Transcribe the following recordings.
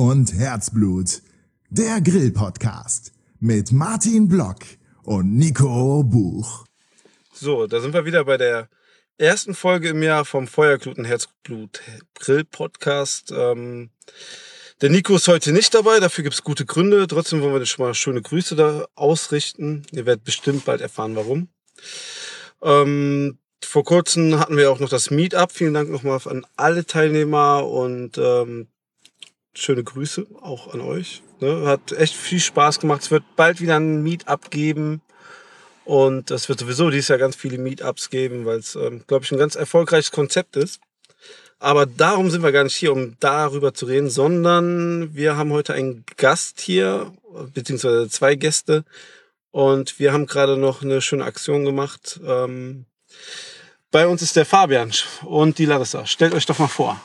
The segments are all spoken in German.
Und Herzblut. Der Grill-Podcast mit Martin Block und Nico Buch. So, da sind wir wieder bei der ersten Folge im Jahr vom Feuerglut und Herzblut Grill-Podcast. Ähm, der Nico ist heute nicht dabei, dafür gibt es gute Gründe. Trotzdem wollen wir schon mal schöne Grüße da ausrichten. Ihr werdet bestimmt bald erfahren, warum. Ähm, vor kurzem hatten wir auch noch das Meetup. Vielen Dank nochmal an alle Teilnehmer und ähm, schöne Grüße auch an euch. Ne? Hat echt viel Spaß gemacht. Es wird bald wieder ein Meetup geben. Und es wird sowieso dieses Jahr ganz viele Meetups geben, weil es, ähm, glaube ich, ein ganz erfolgreiches Konzept ist. Aber darum sind wir gar nicht hier, um darüber zu reden, sondern wir haben heute einen Gast hier, beziehungsweise zwei Gäste. Und wir haben gerade noch eine schöne Aktion gemacht. Ähm, bei uns ist der Fabian und die Larissa. Stellt euch doch mal vor.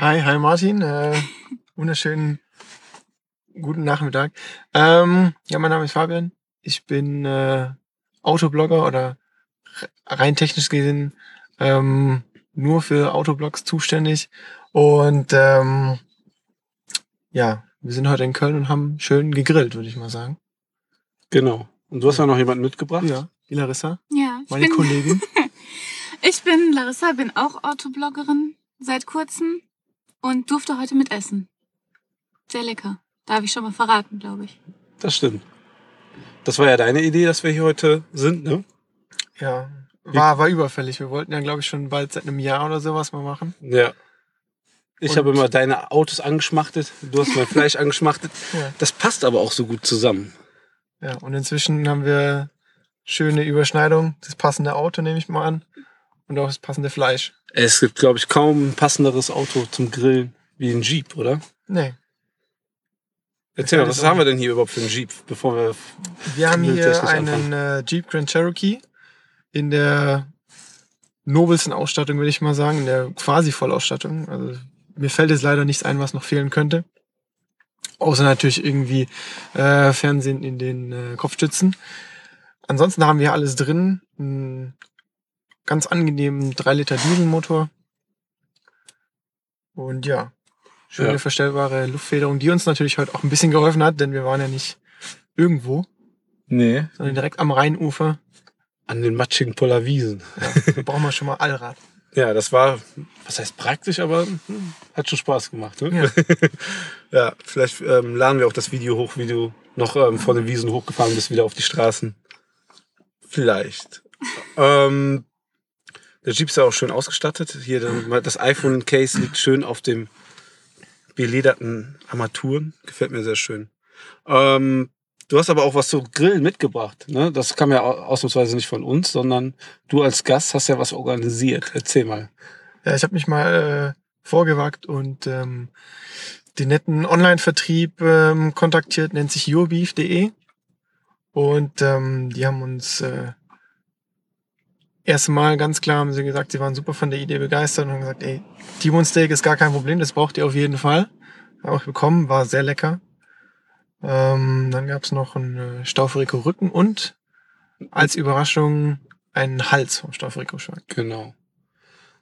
Hi, hi Martin. Äh, wunderschönen guten Nachmittag. Ähm, ja, mein Name ist Fabian. Ich bin äh, Autoblogger oder rein technisch gesehen ähm, nur für Autoblogs zuständig. Und ähm, ja, wir sind heute in Köln und haben schön gegrillt, würde ich mal sagen. Genau. Und du hast ja noch jemanden mitgebracht? Ja, die Larissa. Ja, ich Meine bin, Kollegin. ich bin Larissa, bin auch Autobloggerin seit kurzem und durfte heute mitessen. Sehr lecker. Darf ich schon mal verraten, glaube ich. Das stimmt. Das war ja deine Idee, dass wir hier heute sind, ne? Ja, war, war überfällig. Wir wollten ja, glaube ich, schon bald seit einem Jahr oder sowas mal machen. Ja. Ich habe immer deine Autos angeschmachtet, du hast mein Fleisch angeschmachtet. Ja. Das passt aber auch so gut zusammen. Ja, und inzwischen haben wir schöne Überschneidung. Das passende Auto nehme ich mal an. Und auch das passende Fleisch. Es gibt, glaube ich, kaum ein passenderes Auto zum Grillen wie ein Jeep, oder? Nee. Erzähl mal, was haben wir denn hier überhaupt für einen Jeep, bevor wir. Wir haben hier einen äh, Jeep Grand Cherokee in der nobelsten Ausstattung, würde ich mal sagen, in der quasi Vollausstattung. Also mir fällt jetzt leider nichts ein, was noch fehlen könnte. Außer natürlich irgendwie äh, Fernsehen in den äh, Kopfstützen. Ansonsten haben wir alles drin. Einen ganz angenehmen 3 Liter Dieselmotor. Und ja, schöne Ja. verstellbare Luftfederung, die uns natürlich heute auch ein bisschen geholfen hat, denn wir waren ja nicht irgendwo, Nee. sondern direkt am Rheinufer. An den matschigen Pollerwiesen. Ja, da brauchen wir schon mal Allrad. Ja, das war, was heißt praktisch, aber hm, hat schon Spaß gemacht. Ne? Ja. Ja, vielleicht ähm, laden wir auch das Video hoch, wie du noch ähm, von den Wiesen hochgefahren bist, wieder auf die Straßen. Vielleicht. ähm, der Jeep ist ja auch schön ausgestattet. Hier dann, das iPhone-Case liegt schön auf dem belederten Armaturen. Gefällt mir sehr schön. Ähm, du hast aber auch was zu Grillen mitgebracht. Ne? Das kam ja au- ausnahmsweise nicht von uns, sondern du als Gast hast ja was organisiert. Erzähl mal. Ja, ich habe mich mal äh, vorgewagt und ähm, den netten Online-Vertrieb ähm, kontaktiert, nennt sich yourbeef.de. Und ähm, die haben uns äh, erste Mal ganz klar haben sie gesagt, sie waren super von der Idee begeistert und haben gesagt, ey, T-Bone Steak ist gar kein Problem, das braucht ihr auf jeden Fall. Haben auch bekommen, war sehr lecker. Ähm, dann gab's noch einen äh, Staufrico Rücken und als Überraschung einen Hals vom Staufrico Schwein. Genau.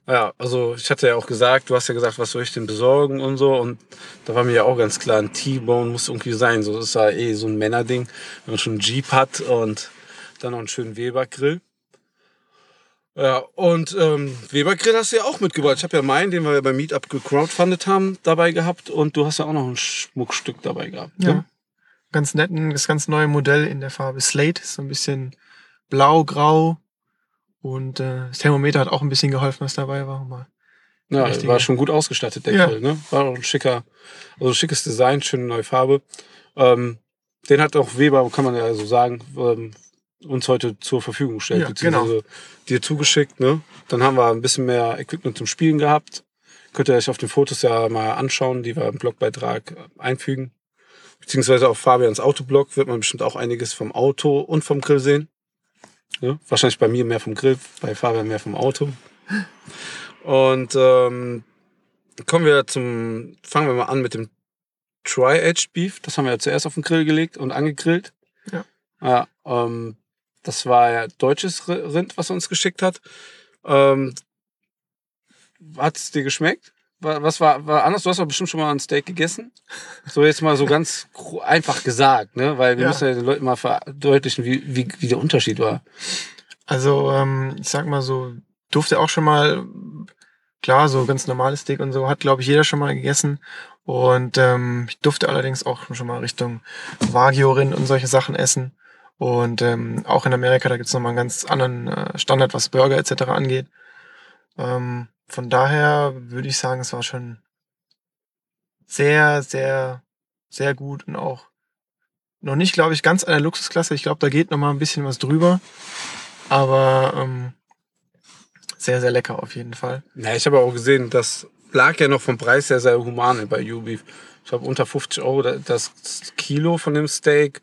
Ja, also ich hatte ja auch gesagt, du hast ja gesagt, was soll ich denn besorgen und so. Und da war mir ja auch ganz klar, ein T-Bone muss irgendwie sein. So, das ist ja eh so ein Männerding, wenn man schon einen Jeep hat und dann noch einen schönen Weber-Grill. Ja, und ähm, Weber-Grill hast du ja auch mitgebracht. Ich habe ja meinen, den wir ja beim Meetup gecrowdfundet haben, dabei gehabt. Und du hast ja auch noch ein Schmuckstück dabei gehabt. Ja. Ne? Ganz nett, das ganz neue Modell in der Farbe Slate, so ein bisschen blau, grau. Und äh, das Thermometer hat auch ein bisschen geholfen, was dabei war. Mal. Ja, Richtige. war schon gut ausgestattet, der Ja. Grill, ne? War auch ein schicker, also ein schickes Design, schöne neue Farbe. Ähm, den hat auch Weber, kann man ja so sagen, ähm, uns heute zur Verfügung gestellt, Ja, beziehungsweise dir zugeschickt, ne? Dann haben wir ein bisschen mehr Equipment zum Spielen gehabt. Könnt ihr euch auf den Fotos ja mal anschauen, die wir im Blogbeitrag einfügen. Beziehungsweise auf Fabians Autoblog wird man bestimmt auch einiges vom Auto und vom Grill sehen. Ne? Wahrscheinlich bei mir mehr vom Grill, bei Fabian mehr vom Auto. Und ähm, kommen wir zum, fangen wir mal an mit dem Tri-Edge Beef. Das haben wir ja zuerst auf den Grill gelegt und angegrillt. Ja. Ja, ähm, das war ja deutsches Ri- Rind, was er uns geschickt hat. Ähm, hat es dir geschmeckt? Wa- Was war, war anders? Du hast doch bestimmt schon mal ein Steak gegessen. So jetzt mal so ganz einfach gesagt, ne? Weil wir Ja. müssen ja den Leuten mal verdeutlichen, wie, wie, wie der Unterschied war. Also, ähm, ich sag mal so, durfte auch schon mal, klar, so ganz normales Steak und so, hat, glaube ich, jeder schon mal gegessen. Und ähm, ich durfte allerdings auch schon mal Richtung Wagyu-Rind und solche Sachen essen. Und ähm, auch in Amerika, da gibt's noch nochmal einen ganz anderen äh, Standard, was Burger etc. angeht. Ähm, von daher würde ich sagen, es war schon sehr, sehr, sehr gut und auch noch nicht, glaube ich, ganz an der Luxusklasse. Ich glaube, da geht noch mal ein bisschen was drüber. Aber ähm, sehr, sehr lecker auf jeden Fall. Ja, ich habe auch gesehen, das lag ja noch vom Preis her sehr human bei U-Beef. Ich glaube, unter 50 Euro da- das Kilo von dem Steak.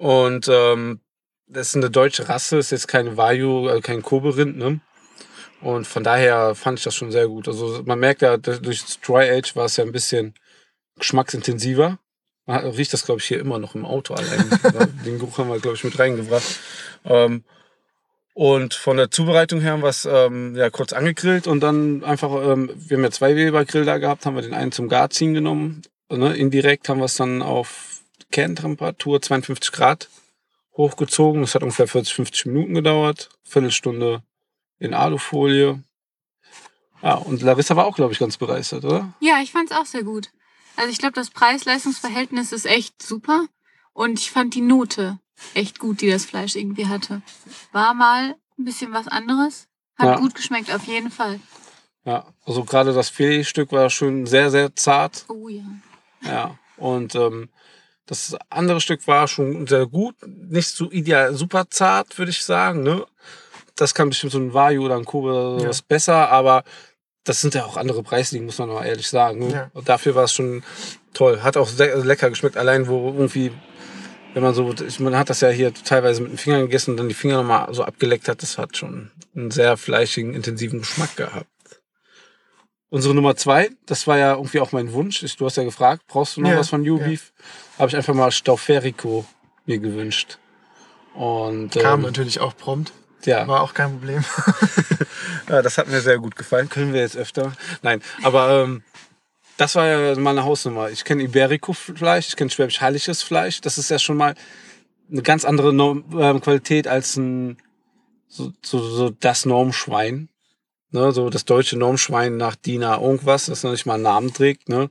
Und ähm, das ist eine deutsche Rasse, ist jetzt keine Wagyu, also kein Kobe-Rind, ne? Und von daher fand ich das schon sehr gut. Also man merkt ja, durch das Dry Age war es ja ein bisschen geschmacksintensiver. Man hat- riecht das, glaube ich, hier immer noch im Auto allein. Den Geruch haben wir, glaube ich, mit reingebracht. Ähm, und von der Zubereitung her haben wir es ähm, ja, kurz angegrillt und dann einfach, ähm, wir haben ja zwei Weber-Grill da gehabt, haben wir den einen zum Garziehen genommen. Ne? Indirekt haben wir es dann auf Kerntemperatur 52 Grad hochgezogen. Das hat ungefähr 40, 50 Minuten gedauert. Viertelstunde in Alufolie. Ja, und Larissa war auch, glaube ich, ganz begeistert, oder? Ja, ich fand's auch sehr gut. Also ich glaube, das Preis-Leistungs-Verhältnis ist echt super. Und ich fand die Note echt gut, die das Fleisch irgendwie hatte. War mal ein bisschen was anderes. Hat Ja. gut geschmeckt, auf jeden Fall. Ja, also gerade das Filetstück war schon sehr, sehr zart. Oh ja. Ja, und ähm, das andere Stück war schon sehr gut. Nicht so ideal, super zart, würde ich sagen. Ne? Das kann bestimmt so ein Vayu oder ein Kobe oder Ja. sowas besser, aber das sind ja auch andere Preisligen, muss man mal ehrlich sagen. Ne? Ja. Und dafür war es schon toll. Hat auch sehr lecker geschmeckt, allein wo irgendwie, wenn man so, man hat das ja hier teilweise mit den Fingern gegessen und dann die Finger nochmal so abgeleckt hat, das hat schon einen sehr fleischigen, intensiven Geschmack gehabt. Unsere Nummer zwei, das war ja irgendwie auch mein Wunsch. Ich, du hast ja gefragt, brauchst du noch Ja, was von ja. U-Beef? Habe ich einfach mal Stauferico mir gewünscht. Und Kam ähm, natürlich auch prompt. ja, War auch kein Problem. ja, das hat mir sehr gut gefallen. Können wir jetzt öfter? Nein, aber ähm, das war ja meine Hausnummer. Ich kenne Iberico-Fleisch, ich kenne Schwäbisch Heiliges Fleisch. Das ist ja schon mal eine ganz andere Norm, ähm, Qualität als ein so, so, so das Normschwein. Ne, so das deutsche Normschwein nach Dina irgendwas, das noch nicht mal einen Namen trägt. Ne.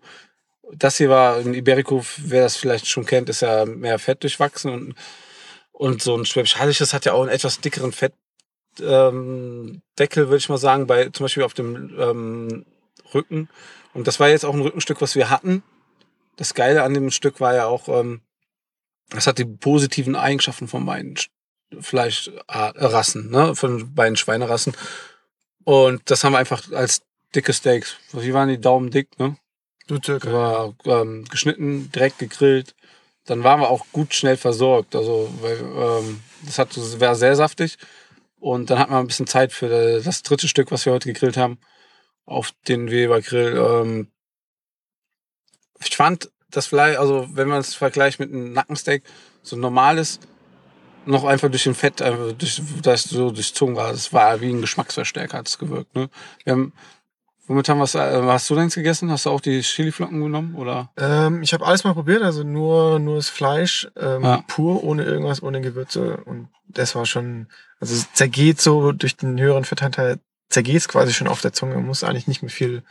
Das hier war ein Iberico, wer das vielleicht schon kennt, ist ja mehr Fett durchwachsen und, und so ein Schwäbisch Heiliges hat ja auch einen etwas dickeren Fett, ähm, würde ich mal sagen, bei zum Beispiel auf dem ähm, Rücken. Und das war jetzt auch ein Rückenstück, was wir hatten. Das Geile an dem Stück war ja auch, ähm, das hat die positiven Eigenschaften von beiden Sch- Fleischrassen, ne? von beiden Schweinerassen. Und das haben wir einfach als dicke Steaks. Wie waren die Daumen dick, ne? Du circa. war ähm, geschnitten, direkt gegrillt. Dann waren wir auch gut schnell versorgt. Also, weil ähm, das hat, war sehr saftig. Und dann hatten wir ein bisschen Zeit für das dritte Stück, was wir heute gegrillt haben, auf den Weber Grill. Ähm, ich fand das Fleisch, also wenn man es vergleicht mit einem Nackensteak, so ein normales, noch einfach durch den Fett, einfach durch, das so durchzogen war. Das war wie ein Geschmacksverstärker, hat es gewirkt. Ne? Wir haben, womit haben wir äh, hast du denn gegessen? Hast du auch die Chiliflocken genommen? Oder? Ähm, ich habe alles mal probiert, also nur, nur das Fleisch, ähm, Ja. pur, ohne irgendwas, ohne Gewürze. Und das war schon, also es zergeht so durch den höheren Fettanteil, zergeht es quasi schon auf der Zunge. Man muss eigentlich nicht mehr viel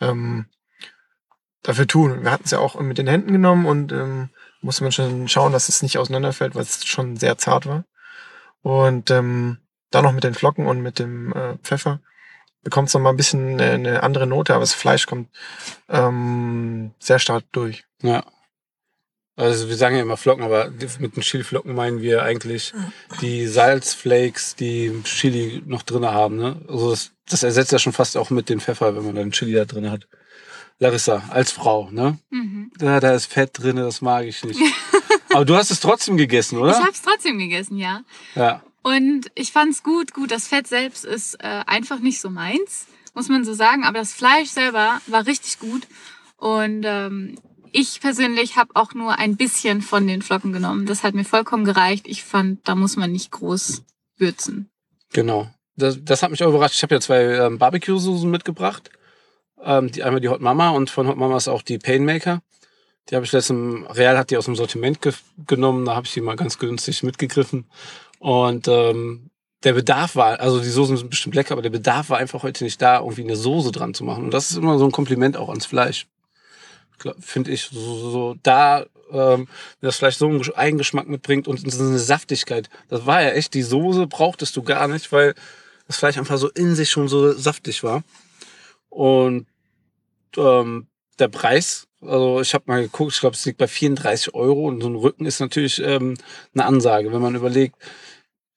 ähm, dafür tun. Wir hatten es ja auch mit den Händen genommen und ähm, musste man schon schauen, dass es nicht auseinanderfällt, weil es schon sehr zart war. Und ähm, dann noch mit den Flocken und mit dem äh, Pfeffer bekommt es noch mal ein bisschen eine, eine andere Note, aber das Fleisch kommt ähm, sehr stark durch. Ja. Also wir sagen ja immer Flocken, aber mit den Chiliflocken meinen wir eigentlich die Salzflakes, die Chili noch drinne haben. Ne? Also das, das ersetzt ja schon fast auch mit dem Pfeffer, wenn man dann Chili da drin hat. Larissa, als Frau, ne? Mhm. Da, da ist Fett drinne, das mag ich nicht. aber du hast es trotzdem gegessen, oder? Ich habe es trotzdem gegessen, ja. ja. Und ich fand's gut. Gut, das Fett selbst ist äh, einfach nicht so meins, muss man so sagen. Aber das Fleisch selber war richtig gut. Und ähm, ich persönlich habe auch nur ein bisschen von den Flocken genommen. Das hat mir vollkommen gereicht. Ich fand, da muss man nicht groß würzen. Genau. Das, das hat mich auch überrascht. Ich habe ja zwei ähm, Barbecue-Soßen mitgebracht. Ähm, die, einmal die Hot Mama und von Hot Mama ist auch die Painmaker. Die habe ich letztens, Real hat die aus dem Sortiment ge genommen, da habe ich die mal ganz günstig mitgegriffen. Und ähm, der Bedarf war, also die Soßen sind bestimmt lecker, aber der Bedarf war einfach heute nicht da, irgendwie eine Soße dran zu machen. Und das ist immer so ein Kompliment auch ans Fleisch. Finde ich, so, so, da, ähm, das Fleisch so einen Eigengeschmack mitbringt und so eine Saftigkeit. Das war ja echt, die Soße brauchtest du gar nicht, weil das Fleisch einfach so in sich schon so saftig war. Und ähm, der Preis, also ich habe mal geguckt, ich glaube, es liegt bei 34 Euro und so ein Rücken ist natürlich ähm, eine Ansage, wenn man überlegt,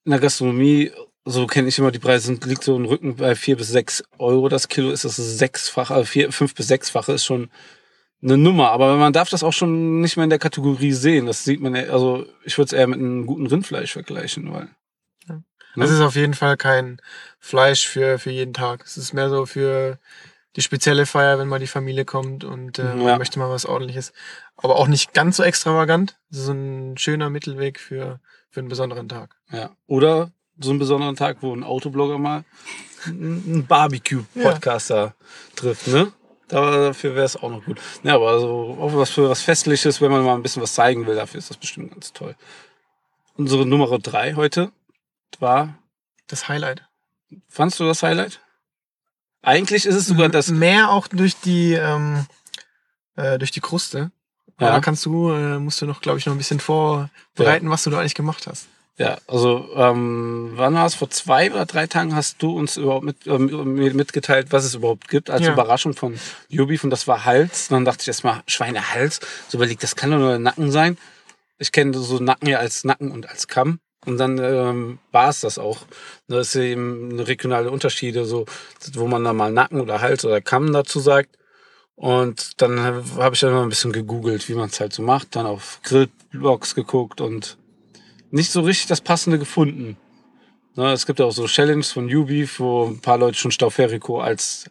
in der Gastronomie, so kenne ich immer die Preise, sind, liegt so ein Rücken bei vier bis sechs Euro das Kilo, ist das sechsfache, also vier, fünf bis sechsfache ist schon eine Nummer. Aber man darf das auch schon nicht mehr in der Kategorie sehen. Das sieht man, ja, also ich würde es eher mit einem guten Rindfleisch vergleichen, weil. Ja. Ne? Es ist auf jeden Fall kein Fleisch für, für jeden Tag. Es ist mehr so für die spezielle Feier, wenn mal die Familie kommt und äh, ja. man möchte mal was ordentliches. Aber auch nicht ganz so extravagant. Ist ein schöner Mittelweg für, für einen besonderen Tag. Ja. Oder so einen besonderen Tag, wo ein Autoblogger mal einen Barbecue-Podcaster ja. trifft, ne? Dafür wäre es auch noch gut. Ja, aber also auch was für was Festliches, wenn man mal ein bisschen was zeigen will, dafür ist das bestimmt ganz toll. Unsere Nummer drei heute war das Highlight. Fandst du das Highlight? Eigentlich ist es sogar das. Mehr auch durch die, ähm, äh, durch die Kruste. Ja. Da kannst du, äh, musst du noch, glaube ich, noch ein bisschen vorbereiten, ja. was du da eigentlich gemacht hast. Ja, also ähm, wann war es? Vor zwei oder drei Tagen hast du uns überhaupt mit, ähm, mitgeteilt, was es überhaupt gibt, als ja. Überraschung von Jubif und das war Hals. Und dann dachte ich erstmal, Schweinehals. So überlegt, das kann doch nur Nacken sein. Ich kenne so Nacken ja als Nacken und als Kamm. Und dann ähm, war es das auch. Das ist eben eine regionale Unterschiede, so, wo man da mal Nacken oder Hals oder Kamm dazu sagt. Und dann habe ich dann mal ein bisschen gegoogelt, wie man es halt so macht, dann auf Grillblogs geguckt und nicht so richtig das Passende gefunden. Ne, es gibt auch so Challenges von Ubeef, wo ein paar Leute schon Stauferico als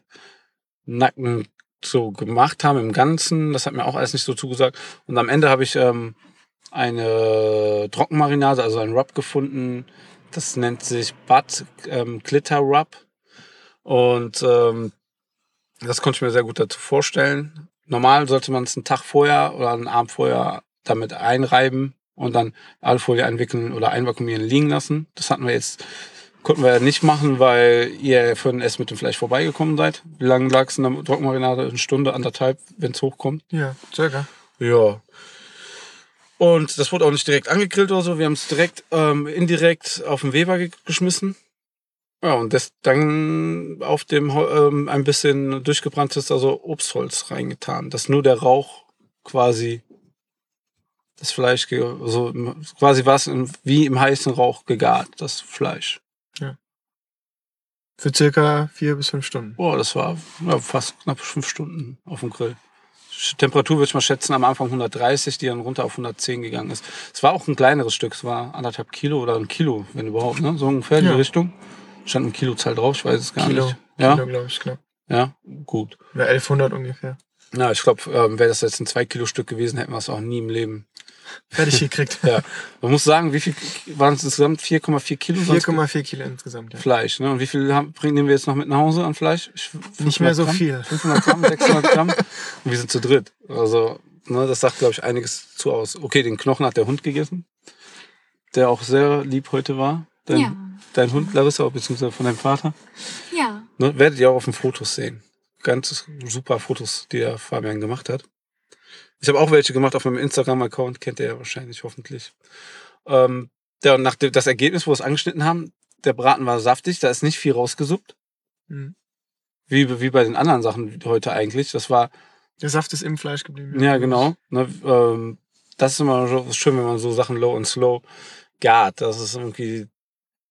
Nacken so gemacht haben im Ganzen. Das hat mir auch alles nicht so zugesagt. Und am Ende habe ich ähm, eine Trockenmarinade, also ein Rub gefunden. Das nennt sich Bud ähm, Glitter Rub. Und ähm, das konnte ich mir sehr gut dazu vorstellen. Normal sollte man es einen Tag vorher oder einen Abend vorher damit einreiben und dann Alufolie einwickeln oder einvakuumieren liegen lassen. Das hatten wir jetzt, konnten wir ja nicht machen, weil ihr vorhin erst mit dem Fleisch vorbeigekommen seid. Wie lange lag es in der Trockenmarinade? Eine Stunde, anderthalb, wenn es hochkommt? Ja, circa. Ja. Und das wurde auch nicht direkt angegrillt oder so. Wir haben es direkt ähm, indirekt auf den Weber ge geschmissen. Ja, und das dann auf dem ähm, ein bisschen durchgebranntes, also Obstholz reingetan, dass nur der Rauch quasi das Fleisch, also quasi was wie im heißen Rauch gegart, das Fleisch. Ja. Für circa vier bis fünf Stunden. Boah, das war ja, fast knapp fünf Stunden auf dem Grill. Temperatur würde ich mal schätzen, am Anfang 130, die dann runter auf 110 gegangen ist. Es war auch ein kleineres Stück, es war anderthalb Kilo oder ein Kilo, wenn überhaupt, ne? So ungefähr in ja. die Richtung. Stand eine Kilozahl drauf, ich weiß es gar Kilo, nicht. Ja, Kilo, glaube ich, knapp. Ja, gut. Ja, 1100 ungefähr. Ja, ich glaube, ähm, wäre das jetzt ein 2 Kilo Stück gewesen, hätten wir es auch nie im Leben fertig gekriegt. ja. Man muss sagen, wie viel waren es insgesamt? 4,4 Kilo? 4,4 Kilo insgesamt, ja. Fleisch, ne? Und wie viel haben, nehmen wir jetzt noch mit nach Hause an Fleisch? Nicht mehr so Gramm? viel. 500 Gramm, 600 Gramm. Und wir sind zu dritt. Also, ne, das sagt, glaube ich, einiges zu aus. Okay, den Knochen hat der Hund gegessen, der auch sehr lieb heute war. Dein, ja. dein Hund, Larissa, beziehungsweise von deinem Vater. Ja. Ne, werdet ihr auch auf den Fotos sehen. Ganz super Fotos, die der Fabian gemacht hat. Ich habe auch welche gemacht auf meinem Instagram-Account, kennt ihr ja wahrscheinlich hoffentlich. Ähm, der, nach dem, das Ergebnis, wo wir es angeschnitten haben, der Braten war saftig, da ist nicht viel rausgesuppt. Mhm. Wie, wie bei den anderen Sachen heute eigentlich. Das war. Der Saft ist im Fleisch geblieben. Ja, genau. Ne, ähm, das ist immer so schön, wenn man so Sachen low und slow gart. Das ist irgendwie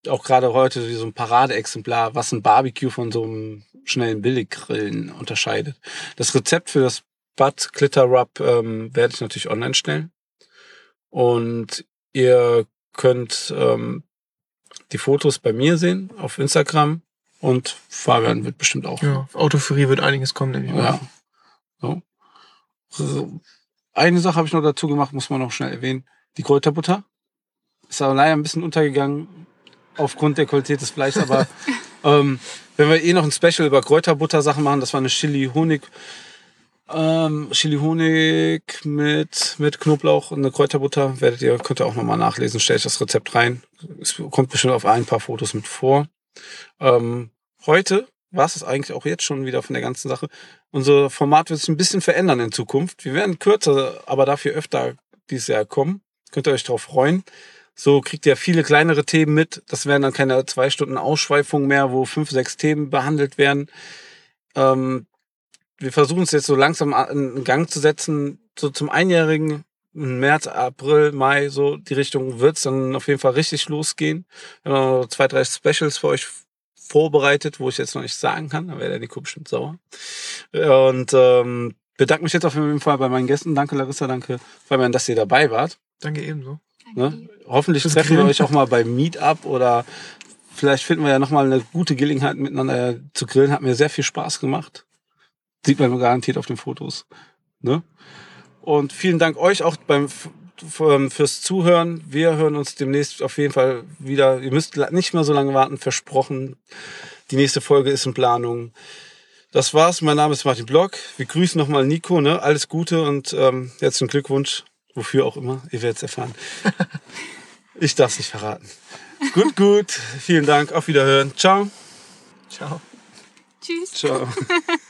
auch gerade heute wie so ein Paradeexemplar, was ein Barbecue von so einem schnellen Billiggrillen unterscheidet. Das Rezept für das Bud Glitter Rub ähm, werde ich natürlich online stellen. Und ihr könnt ähm, die Fotos bei mir sehen auf Instagram und Fabian wird bestimmt auch. Ja, auf Autofurie wird einiges kommen, denke ich. Ja. So. so. Eine Sache habe ich noch dazu gemacht, muss man noch schnell erwähnen. Die Kräuterbutter. Ist aber leider ein bisschen untergegangen aufgrund der Qualität des Fleisches, aber Ähm, wenn wir eh noch ein Special über Kräuterbutter-Sachen machen, das war eine Chili-Honig. Ähm, Chili-Honig mit, mit Knoblauch und eine Kräuterbutter. Werdet ihr, könnt ihr auch nochmal nachlesen, stelle ich das Rezept rein. Es kommt bestimmt auf ein paar Fotos mit vor. Ähm, heute war es eigentlich auch jetzt schon wieder von der ganzen Sache. Unser Format wird sich ein bisschen verändern in Zukunft. Wir werden kürzer, aber dafür öfter dieses Jahr kommen. Könnt ihr euch darauf freuen. So kriegt ihr viele kleinere Themen mit. Das werden dann keine zwei Stunden Ausschweifungen mehr, wo fünf, sechs Themen behandelt werden. Ähm, wir versuchen es jetzt so langsam in Gang zu setzen. So zum Einjährigen, März, April, Mai, so die Richtung wird es dann auf jeden Fall richtig losgehen. Wir haben noch zwei, drei Specials für euch vorbereitet, wo ich jetzt noch nicht sagen kann. Da wäre der Nico bestimmt sauer. Und ähm, bedanke mich jetzt auf jeden Fall bei meinen Gästen. Danke Larissa, danke Fabian, dass ihr dabei wart. Danke ebenso. Ne? Hoffentlich Fürs treffen wir euch auch mal beim Meetup oder vielleicht finden wir ja nochmal eine gute Gelegenheit miteinander zu grillen. Hat mir sehr viel Spaß gemacht. Sieht man garantiert auf den Fotos. Ne? Und vielen Dank euch auch beim f- fürs Zuhören. Wir hören uns demnächst auf jeden Fall wieder. Ihr müsst nicht mehr so lange warten, versprochen. Die nächste Folge ist in Planung. Das war's. Mein Name ist Martin Block. Wir grüßen nochmal Nico. Ne? Alles Gute und ähm, herzlichen Glückwunsch. Wofür auch immer. Ihr werdet es erfahren. Ich darf es nicht verraten. Gut, gut. Vielen Dank. Auf Wiederhören. Ciao. Ciao. Tschüss. Ciao.